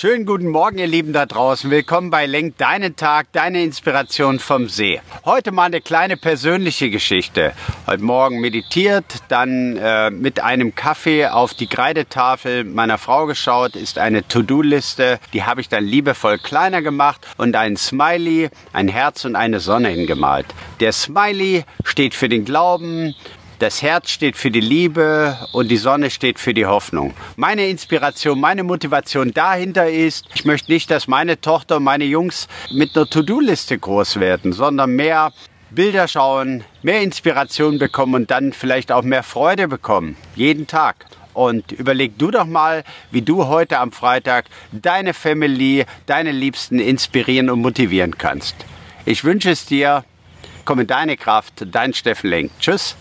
Schönen guten Morgen, ihr Lieben da draußen. Willkommen bei Lenk deinen Tag, deine Inspiration vom See. Heute mal eine kleine persönliche Geschichte. Heute Morgen meditiert, dann äh, mit einem Kaffee auf die Kreidetafel meiner Frau geschaut, ist eine To-Do-Liste. Die habe ich dann liebevoll kleiner gemacht und ein Smiley, ein Herz und eine Sonne hingemalt. Der Smiley steht für den Glauben, das Herz steht für die Liebe und die Sonne steht für die Hoffnung. Meine Inspiration, meine Motivation dahinter ist, ich möchte nicht, dass meine Tochter und meine Jungs mit einer To-Do-Liste groß werden, sondern mehr Bilder schauen, mehr Inspiration bekommen und dann vielleicht auch mehr Freude bekommen. Jeden Tag. Und überleg du doch mal, wie du heute am Freitag deine Family, deine Liebsten inspirieren und motivieren kannst. Ich wünsche es dir. Komm in deine Kraft. Dein Steffen Lenk. Tschüss.